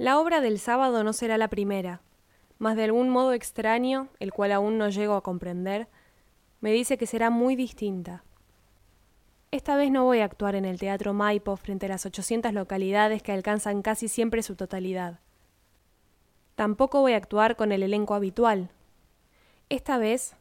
La obra del sábado no será la primera, mas de algún modo extraño, el cual aún no llego a comprender, me dice que será muy distinta. Esta vez no voy a actuar en el Teatro Maipo frente a las 800 localidades que alcanzan casi siempre su totalidad. Tampoco voy a actuar con el elenco habitual. Esta vez,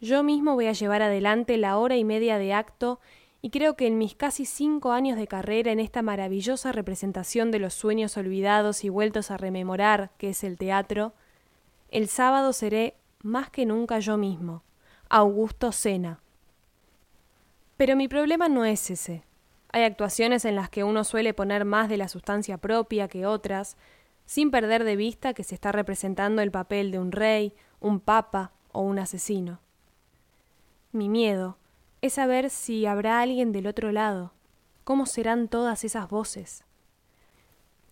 yo mismo voy a llevar adelante la hora y media de acto y creo que en mis casi cinco años de carrera en esta maravillosa representación de los sueños olvidados y vueltos a rememorar, que es el teatro, el sábado seré más que nunca yo mismo, Augusto Sena. Pero mi problema no es ese. Hay actuaciones en las que uno suele poner más de la sustancia propia que otras, sin perder de vista que se está representando el papel de un rey, un papa o un asesino. Mi miedo es saber si habrá alguien del otro lado, cómo serán todas esas voces.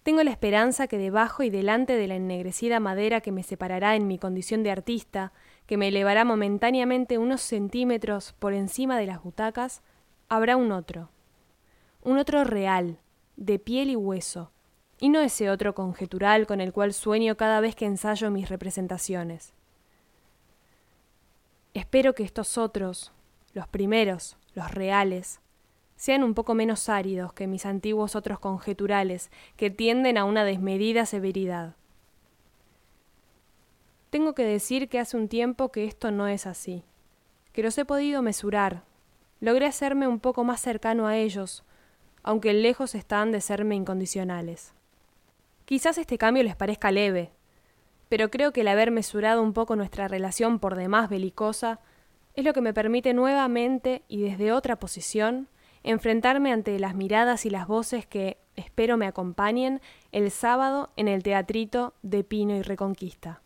Tengo la esperanza que debajo y delante de la ennegrecida madera que me separará en mi condición de artista, que me elevará momentáneamente unos centímetros por encima de las butacas, habrá un otro. Un otro real, de piel y hueso, y no ese otro conjetural con el cual sueño cada vez que ensayo mis representaciones. Espero que estos otros, los primeros, los reales, sean un poco menos áridos que mis antiguos otros conjeturales, que tienden a una desmedida severidad. Tengo que decir que hace un tiempo que esto no es así, que los he podido mesurar, logré hacerme un poco más cercano a ellos, aunque lejos están de serme incondicionales. Quizás este cambio les parezca leve, pero creo que el haber mesurado un poco nuestra relación por demás belicosa es lo que me permite nuevamente y desde otra posición enfrentarme ante las miradas y las voces que espero me acompañen el sábado en el teatrito de Pino y Reconquista.